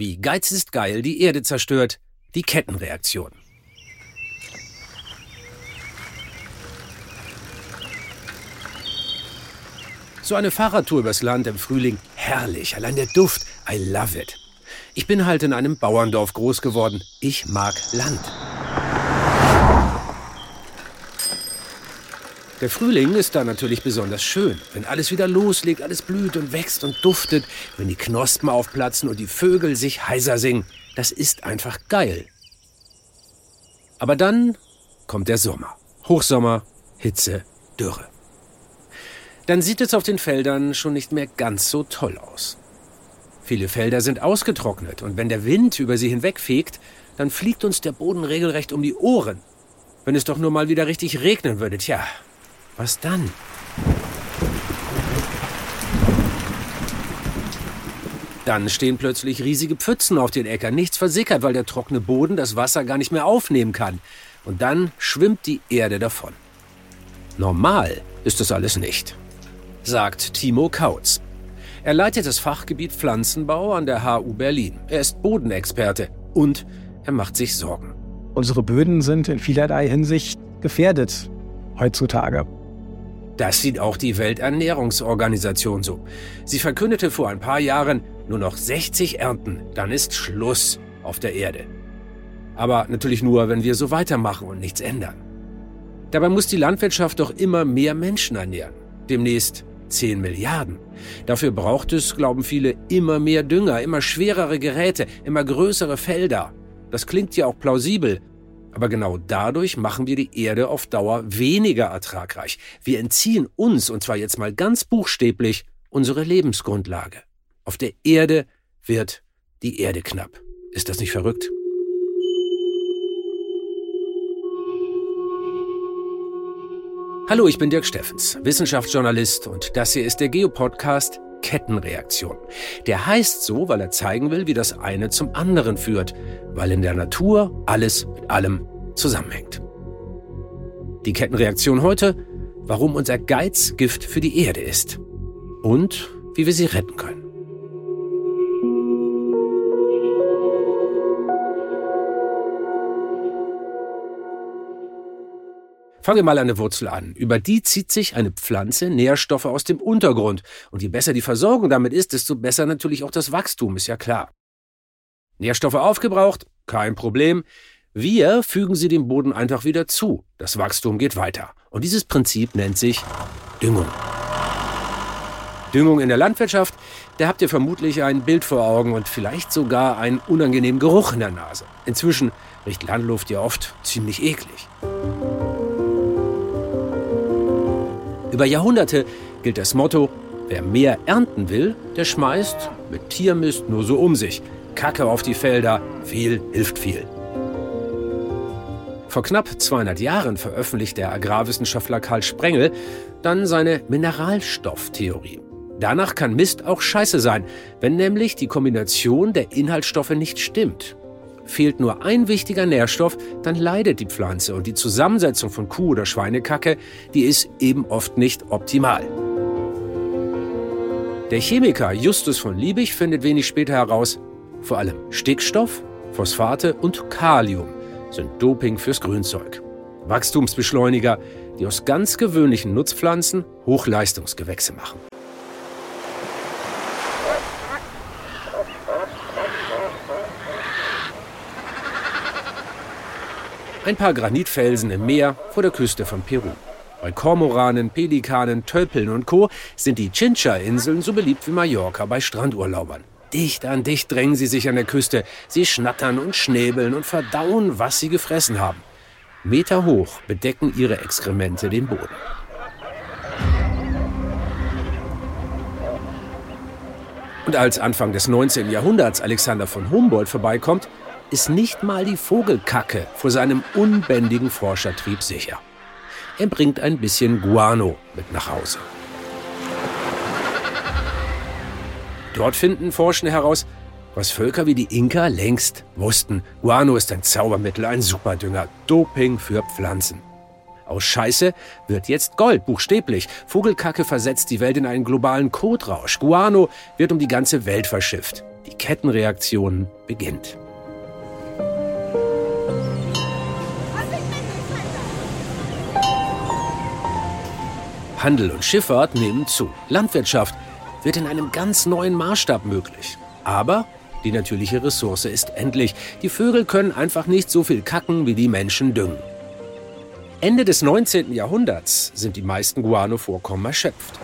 Wie Geiz ist geil die Erde zerstört, die Kettenreaktion. So eine Fahrradtour übers Land im Frühling, herrlich, allein der Duft, I love it. Ich bin halt in einem Bauerndorf groß geworden. Ich mag Land. Der Frühling ist da natürlich besonders schön, wenn alles wieder loslegt, alles blüht und wächst und duftet, wenn die Knospen aufplatzen und die Vögel sich heiser singen. Das ist einfach geil. Aber dann kommt der Sommer. Hochsommer, Hitze, Dürre. Dann sieht es auf den Feldern schon nicht mehr ganz so toll aus. Viele Felder sind ausgetrocknet und wenn der Wind über sie hinwegfegt, dann fliegt uns der Boden regelrecht um die Ohren. Wenn es doch nur mal wieder richtig regnen würde, tja, was dann? Dann stehen plötzlich riesige Pfützen auf den Äckern. Nichts versickert, weil der trockene Boden das Wasser gar nicht mehr aufnehmen kann. Und dann schwimmt die Erde davon. Normal ist das alles nicht, sagt Timo Kautz. Er leitet das Fachgebiet Pflanzenbau an der HU Berlin. Er ist Bodenexperte und er macht sich Sorgen. Unsere Böden sind in vielerlei Hinsicht gefährdet heutzutage. Das sieht auch die Welternährungsorganisation so. Sie verkündete vor ein paar Jahren nur noch 60 Ernten, dann ist Schluss auf der Erde. Aber natürlich nur, wenn wir so weitermachen und nichts ändern. Dabei muss die Landwirtschaft doch immer mehr Menschen ernähren. Demnächst 10 Milliarden. Dafür braucht es, glauben viele, immer mehr Dünger, immer schwerere Geräte, immer größere Felder. Das klingt ja auch plausibel, aber genau dadurch machen wir die Erde auf Dauer weniger ertragreich. Wir entziehen uns, und zwar jetzt mal ganz buchstäblich, unsere Lebensgrundlage. Auf der Erde wird die Erde knapp. Ist das nicht verrückt? Hallo, ich bin Dirk Steffens, Wissenschaftsjournalist und das hier ist der Geopodcast Kettenreaktion. Der heißt so, weil er zeigen will, wie das eine zum anderen führt, weil in der Natur alles mit allem zusammenhängt. Die Kettenreaktion heute, warum unser Geiz Gift für die Erde ist und wie wir sie retten können. Fangen wir mal der Wurzel an. Über die zieht sich eine Pflanze Nährstoffe aus dem Untergrund. Und je besser die Versorgung damit ist, desto besser natürlich auch das Wachstum, ist ja klar. Nährstoffe aufgebraucht? Kein Problem. Wir fügen sie dem Boden einfach wieder zu. Das Wachstum geht weiter. Und dieses Prinzip nennt sich Düngung. Düngung in der Landwirtschaft, da habt ihr vermutlich ein Bild vor Augen und vielleicht sogar einen unangenehmen Geruch in der Nase. Inzwischen riecht Landluft ja oft ziemlich eklig. Über Jahrhunderte gilt das Motto, wer mehr ernten will, der schmeißt mit Tiermist nur so um sich. Kacke auf die Felder, viel hilft viel. Vor knapp 200 Jahren veröffentlicht der Agrarwissenschaftler Karl Sprengel dann seine Mineralstofftheorie. Danach kann Mist auch scheiße sein, wenn nämlich die Kombination der Inhaltsstoffe nicht stimmt. Fehlt nur ein wichtiger Nährstoff, dann leidet die Pflanze und die Zusammensetzung von Kuh- oder Schweinekacke, die ist eben oft nicht optimal. Der Chemiker Justus von Liebig findet wenig später heraus, vor allem Stickstoff, Phosphate und Kalium sind Doping fürs Grünzeug. Wachstumsbeschleuniger, die aus ganz gewöhnlichen Nutzpflanzen Hochleistungsgewächse machen. Ein paar Granitfelsen im Meer vor der Küste von Peru. Bei Kormoranen, Pelikanen, Tölpeln und Co. sind die Chincha-Inseln so beliebt wie Mallorca bei Strandurlaubern. Dicht an dicht drängen sie sich an der Küste. Sie schnattern und schnäbeln und verdauen, was sie gefressen haben. Meter hoch bedecken ihre Exkremente den Boden. Und als Anfang des 19. Jahrhunderts Alexander von Humboldt vorbeikommt, ist nicht mal die Vogelkacke vor seinem unbändigen Forschertrieb sicher. Er bringt ein bisschen Guano mit nach Hause. Dort finden Forschende heraus, was Völker wie die Inka längst wussten. Guano ist ein Zaubermittel, ein Superdünger, Doping für Pflanzen. Aus Scheiße wird jetzt Gold, buchstäblich. Vogelkacke versetzt die Welt in einen globalen Kotrausch. Guano wird um die ganze Welt verschifft. Die Kettenreaktion beginnt. Handel und Schifffahrt nehmen zu. Landwirtschaft wird in einem ganz neuen Maßstab möglich. Aber die natürliche Ressource ist endlich. Die Vögel können einfach nicht so viel kacken, wie die Menschen düngen. Ende des 19. Jahrhunderts sind die meisten Guano-Vorkommen erschöpft.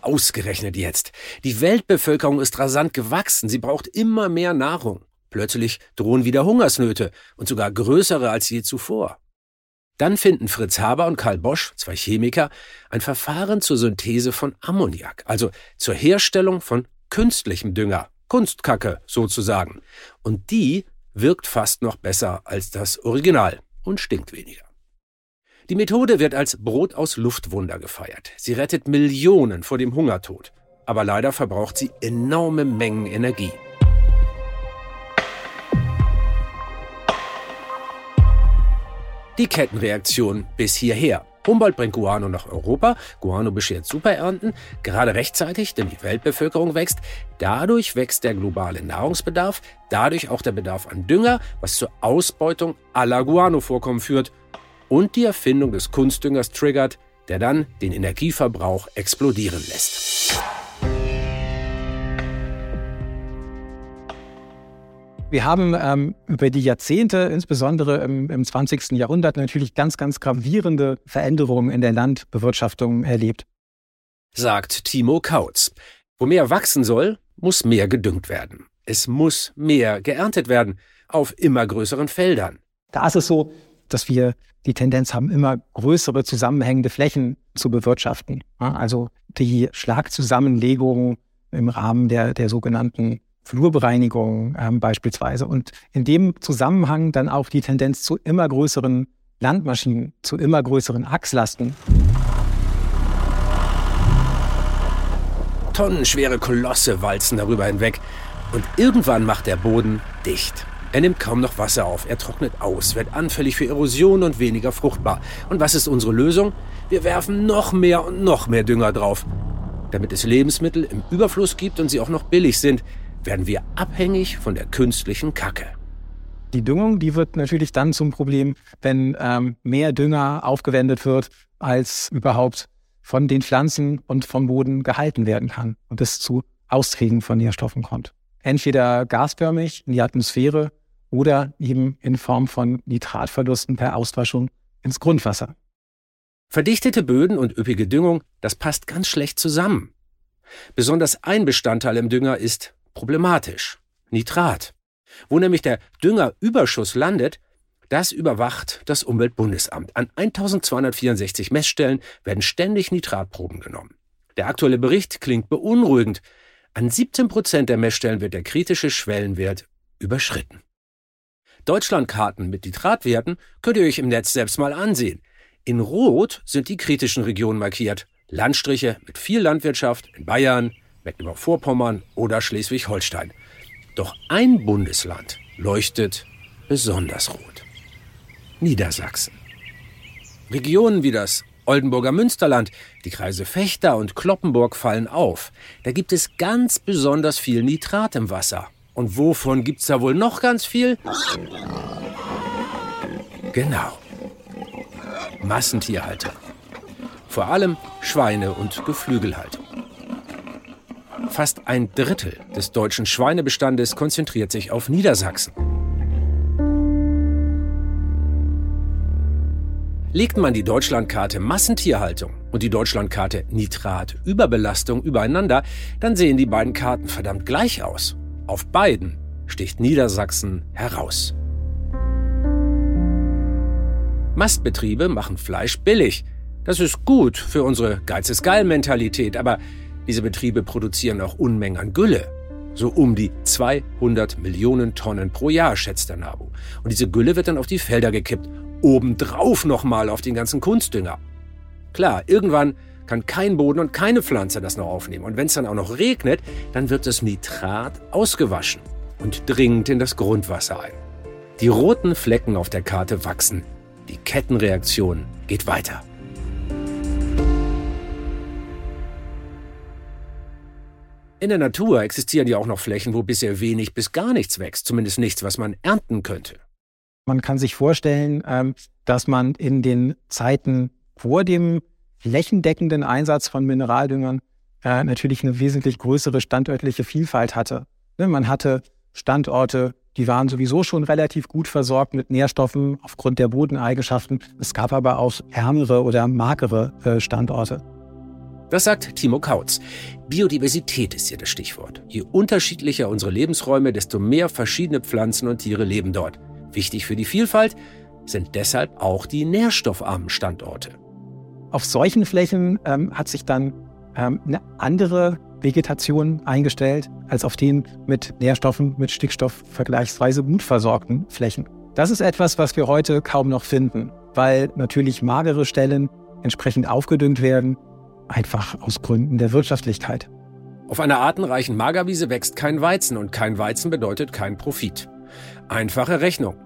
Ausgerechnet jetzt. Die Weltbevölkerung ist rasant gewachsen. Sie braucht immer mehr Nahrung. Plötzlich drohen wieder Hungersnöte und sogar größere als je zuvor. Dann finden Fritz Haber und Karl Bosch, zwei Chemiker, ein Verfahren zur Synthese von Ammoniak, also zur Herstellung von künstlichem Dünger, Kunstkacke sozusagen. Und die wirkt fast noch besser als das Original und stinkt weniger. Die Methode wird als Brot aus Luftwunder gefeiert. Sie rettet Millionen vor dem Hungertod. Aber leider verbraucht sie enorme Mengen Energie. Die Kettenreaktion bis hierher. Humboldt bringt Guano nach Europa, Guano beschert Superernten, gerade rechtzeitig, denn die Weltbevölkerung wächst. Dadurch wächst der globale Nahrungsbedarf, dadurch auch der Bedarf an Dünger, was zur Ausbeutung aller Guano-Vorkommen führt und die Erfindung des Kunstdüngers triggert, der dann den Energieverbrauch explodieren lässt. Wir haben ähm, über die Jahrzehnte, insbesondere im, im 20. Jahrhundert, natürlich ganz, ganz gravierende Veränderungen in der Landbewirtschaftung erlebt. Sagt Timo Kautz. Wo mehr wachsen soll, muss mehr gedüngt werden. Es muss mehr geerntet werden auf immer größeren Feldern. Da ist es so, dass wir die Tendenz haben, immer größere zusammenhängende Flächen zu bewirtschaften. Also die Schlagzusammenlegung im Rahmen der, der sogenannten Flurbereinigung ähm, beispielsweise. Und in dem Zusammenhang dann auch die Tendenz zu immer größeren Landmaschinen, zu immer größeren Achslasten. Tonnenschwere Kolosse walzen darüber hinweg. Und irgendwann macht der Boden dicht. Er nimmt kaum noch Wasser auf, er trocknet aus, wird anfällig für Erosion und weniger fruchtbar. Und was ist unsere Lösung? Wir werfen noch mehr und noch mehr Dünger drauf. Damit es Lebensmittel im Überfluss gibt und sie auch noch billig sind, werden wir abhängig von der künstlichen Kacke. Die Düngung, die wird natürlich dann zum Problem, wenn ähm, mehr Dünger aufgewendet wird, als überhaupt von den Pflanzen und vom Boden gehalten werden kann und es zu Austrägen von Nährstoffen kommt. Entweder gasförmig in die Atmosphäre oder eben in Form von Nitratverlusten per Auswaschung ins Grundwasser. Verdichtete Böden und üppige Düngung, das passt ganz schlecht zusammen. Besonders ein Bestandteil im Dünger ist problematisch. Nitrat. Wo nämlich der Düngerüberschuss landet, das überwacht das Umweltbundesamt. An 1264 Messstellen werden ständig Nitratproben genommen. Der aktuelle Bericht klingt beunruhigend. An 17 Prozent der Messstellen wird der kritische Schwellenwert überschritten. Deutschlandkarten mit Nitratwerten könnt ihr euch im Netz selbst mal ansehen. In Rot sind die kritischen Regionen markiert. Landstriche mit viel Landwirtschaft in Bayern, Mecklenburg-Vorpommern oder Schleswig-Holstein. Doch ein Bundesland leuchtet besonders rot. Niedersachsen. Regionen wie das Oldenburger Münsterland, die Kreise Fechter und Kloppenburg fallen auf. Da gibt es ganz besonders viel Nitrat im Wasser. Und wovon gibt's da wohl noch ganz viel? Genau. Massentierhaltung. Vor allem Schweine- und Geflügelhaltung. Fast ein Drittel des deutschen Schweinebestandes konzentriert sich auf Niedersachsen. Legt man die Deutschlandkarte Massentierhaltung und die Deutschlandkarte Nitratüberbelastung übereinander, dann sehen die beiden Karten verdammt gleich aus. Auf beiden sticht Niedersachsen heraus. Mastbetriebe machen Fleisch billig. Das ist gut für unsere Geiz ist geil Mentalität, aber diese Betriebe produzieren auch Unmengen an Gülle. So um die 200 Millionen Tonnen pro Jahr, schätzt der NABU. Und diese Gülle wird dann auf die Felder gekippt. Obendrauf nochmal auf den ganzen Kunstdünger. Klar, irgendwann kann kein Boden und keine Pflanze das noch aufnehmen. Und wenn es dann auch noch regnet, dann wird das Nitrat ausgewaschen und dringt in das Grundwasser ein. Die roten Flecken auf der Karte wachsen. Die Kettenreaktion geht weiter. In der Natur existieren ja auch noch Flächen, wo bisher wenig bis gar nichts wächst, zumindest nichts, was man ernten könnte. Man kann sich vorstellen, ähm, dass man in den Zeiten vor dem flächendeckenden Einsatz von Mineraldüngern äh, natürlich eine wesentlich größere standörtliche Vielfalt hatte. Ne, man hatte Standorte, die waren sowieso schon relativ gut versorgt mit Nährstoffen aufgrund der Bodeneigenschaften. Es gab aber auch ärmere oder magere äh, Standorte. Das sagt Timo Kautz. Biodiversität ist hier das Stichwort. Je unterschiedlicher unsere Lebensräume, desto mehr verschiedene Pflanzen und Tiere leben dort. Wichtig für die Vielfalt sind deshalb auch die nährstoffarmen Standorte. Auf solchen Flächen ähm, hat sich dann ähm, eine andere Vegetation eingestellt als auf den mit Nährstoffen, mit Stickstoff vergleichsweise gut versorgten Flächen. Das ist etwas, was wir heute kaum noch finden, weil natürlich magere Stellen entsprechend aufgedüngt werden, einfach aus Gründen der Wirtschaftlichkeit. Auf einer artenreichen Magerwiese wächst kein Weizen und kein Weizen bedeutet kein Profit. Einfache Rechnung.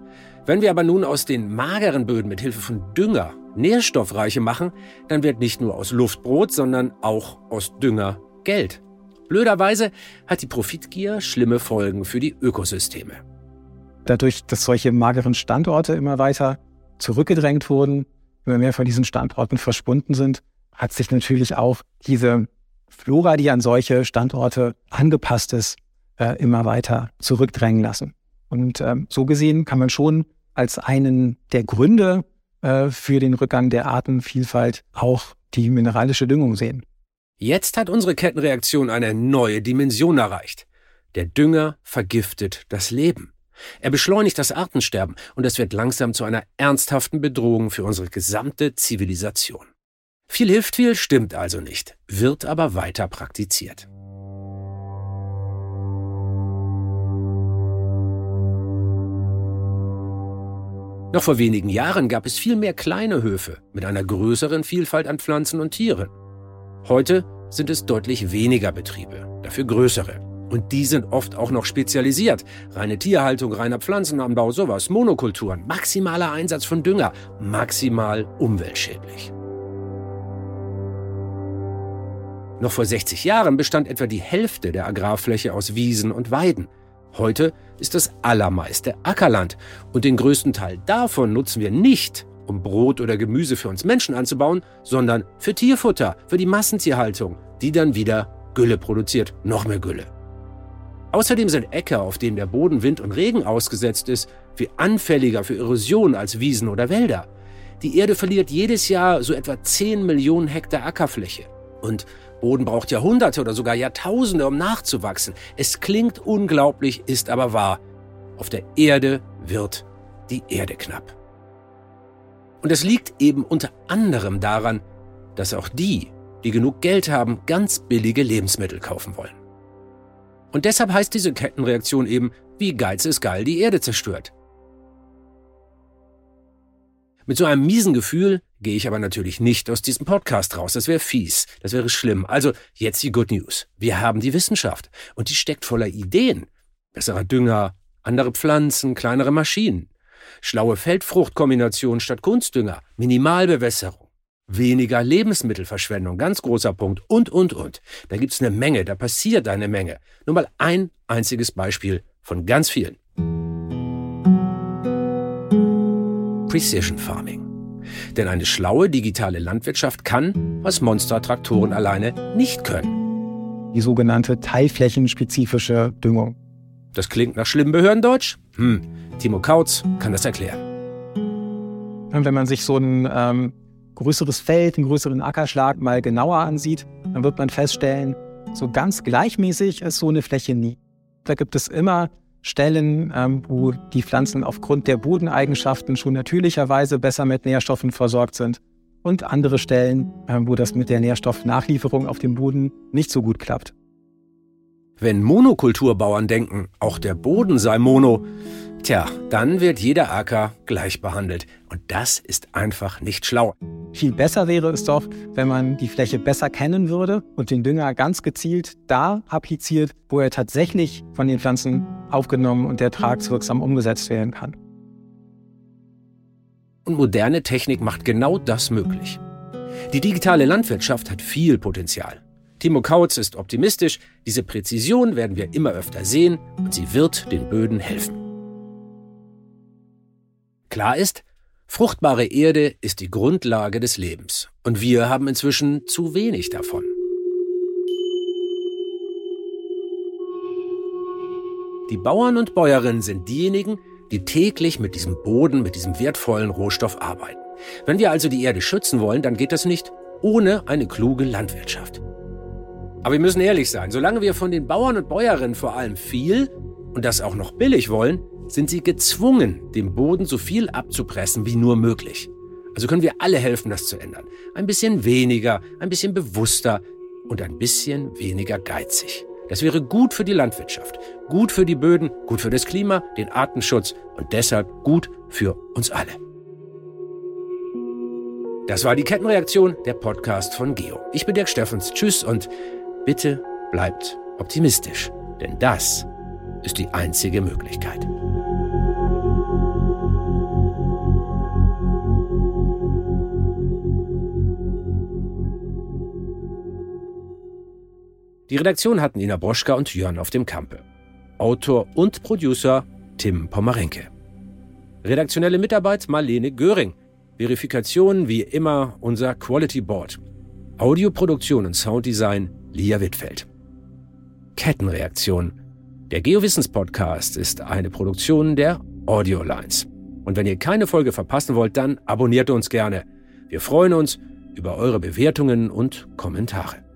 Wenn wir aber nun aus den mageren Böden mit Hilfe von Dünger nährstoffreiche machen, dann wird nicht nur aus Luft Brot, sondern auch aus Dünger Geld. Blöderweise hat die Profitgier schlimme Folgen für die Ökosysteme. Dadurch, dass solche mageren Standorte immer weiter zurückgedrängt wurden, immer mehr von diesen Standorten verschwunden sind, hat sich natürlich auch diese Flora, die an solche Standorte angepasst ist, äh, immer weiter zurückdrängen lassen. Und ähm, so gesehen kann man schon als einen der Gründe äh, für den Rückgang der Artenvielfalt auch die mineralische Düngung sehen. Jetzt hat unsere Kettenreaktion eine neue Dimension erreicht. Der Dünger vergiftet das Leben. Er beschleunigt das Artensterben und es wird langsam zu einer ernsthaften Bedrohung für unsere gesamte Zivilisation. Viel hilft viel, stimmt also nicht, wird aber weiter praktiziert. Noch vor wenigen Jahren gab es viel mehr kleine Höfe mit einer größeren Vielfalt an Pflanzen und Tieren. Heute sind es deutlich weniger Betriebe, dafür größere. Und die sind oft auch noch spezialisiert. Reine Tierhaltung, reiner Pflanzenanbau, sowas, Monokulturen, maximaler Einsatz von Dünger, maximal umweltschädlich. Noch vor 60 Jahren bestand etwa die Hälfte der Agrarfläche aus Wiesen und Weiden. Heute ist das allermeiste Ackerland und den größten Teil davon nutzen wir nicht, um Brot oder Gemüse für uns Menschen anzubauen, sondern für Tierfutter, für die Massentierhaltung, die dann wieder Gülle produziert, noch mehr Gülle. Außerdem sind Äcker, auf denen der Boden Wind und Regen ausgesetzt ist, viel anfälliger für Erosion als Wiesen oder Wälder. Die Erde verliert jedes Jahr so etwa 10 Millionen Hektar Ackerfläche. Und Boden braucht Jahrhunderte oder sogar Jahrtausende, um nachzuwachsen. Es klingt unglaublich, ist aber wahr. Auf der Erde wird die Erde knapp. Und es liegt eben unter anderem daran, dass auch die, die genug Geld haben, ganz billige Lebensmittel kaufen wollen. Und deshalb heißt diese Kettenreaktion eben, wie Geiz ist geil die Erde zerstört. Mit so einem miesen Gefühl gehe ich aber natürlich nicht aus diesem Podcast raus. Das wäre fies, das wäre schlimm. Also jetzt die Good News. Wir haben die Wissenschaft und die steckt voller Ideen. Besserer Dünger, andere Pflanzen, kleinere Maschinen. Schlaue Feldfruchtkombination statt Kunstdünger, Minimalbewässerung, weniger Lebensmittelverschwendung, ganz großer Punkt und, und, und. Da gibt's eine Menge, da passiert eine Menge. Nur mal ein einziges Beispiel von ganz vielen. Precision Farming. Denn eine schlaue digitale Landwirtschaft kann, was Monstertraktoren alleine nicht können. Die sogenannte teilflächenspezifische Düngung. Das klingt nach schlimmem Behördendeutsch? Hm, Timo Kautz kann das erklären. Wenn man sich so ein ähm, größeres Feld, einen größeren Ackerschlag mal genauer ansieht, dann wird man feststellen, so ganz gleichmäßig ist so eine Fläche nie. Da gibt es immer Stellen, ähm, wo die Pflanzen aufgrund der Bodeneigenschaften schon natürlicherweise besser mit Nährstoffen versorgt sind und andere Stellen, ähm, wo das mit der Nährstoffnachlieferung auf dem Boden nicht so gut klappt. Wenn Monokulturbauern denken, auch der Boden sei mono, tja, dann wird jeder Acker gleich behandelt. Und das ist einfach nicht schlau. Viel besser wäre es doch, wenn man die Fläche besser kennen würde und den Dünger ganz gezielt da appliziert, wo er tatsächlich von den Pflanzen aufgenommen und ertragswirksam umgesetzt werden kann. Und moderne Technik macht genau das möglich. Die digitale Landwirtschaft hat viel Potenzial. Timo Kautz ist optimistisch, diese Präzision werden wir immer öfter sehen und sie wird den Böden helfen. Klar ist, fruchtbare Erde ist die Grundlage des Lebens und wir haben inzwischen zu wenig davon. Die Bauern und Bäuerinnen sind diejenigen, die täglich mit diesem Boden, mit diesem wertvollen Rohstoff arbeiten. Wenn wir also die Erde schützen wollen, dann geht das nicht ohne eine kluge Landwirtschaft. Aber wir müssen ehrlich sein, solange wir von den Bauern und Bäuerinnen vor allem viel und das auch noch billig wollen, sind sie gezwungen, dem Boden so viel abzupressen wie nur möglich. Also können wir alle helfen, das zu ändern. Ein bisschen weniger, ein bisschen bewusster und ein bisschen weniger geizig. Das wäre gut für die Landwirtschaft, gut für die Böden, gut für das Klima, den Artenschutz und deshalb gut für uns alle. Das war die Kettenreaktion, der Podcast von Geo. Ich bin Dirk Steffens. Tschüss und bitte bleibt optimistisch, denn das ist die einzige Möglichkeit. Die Redaktion hatten Ina Broschka und Jörn auf dem Kampe. Autor und Producer Tim Pommerenke. Redaktionelle Mitarbeit Marlene Göring. Verifikation wie immer unser Quality Board. Audioproduktion und Sounddesign Lia Wittfeld. Kettenreaktion. Der Geowissens-Podcast ist eine Produktion der Audiolines. Und wenn ihr keine Folge verpassen wollt, dann abonniert uns gerne. Wir freuen uns über eure Bewertungen und Kommentare.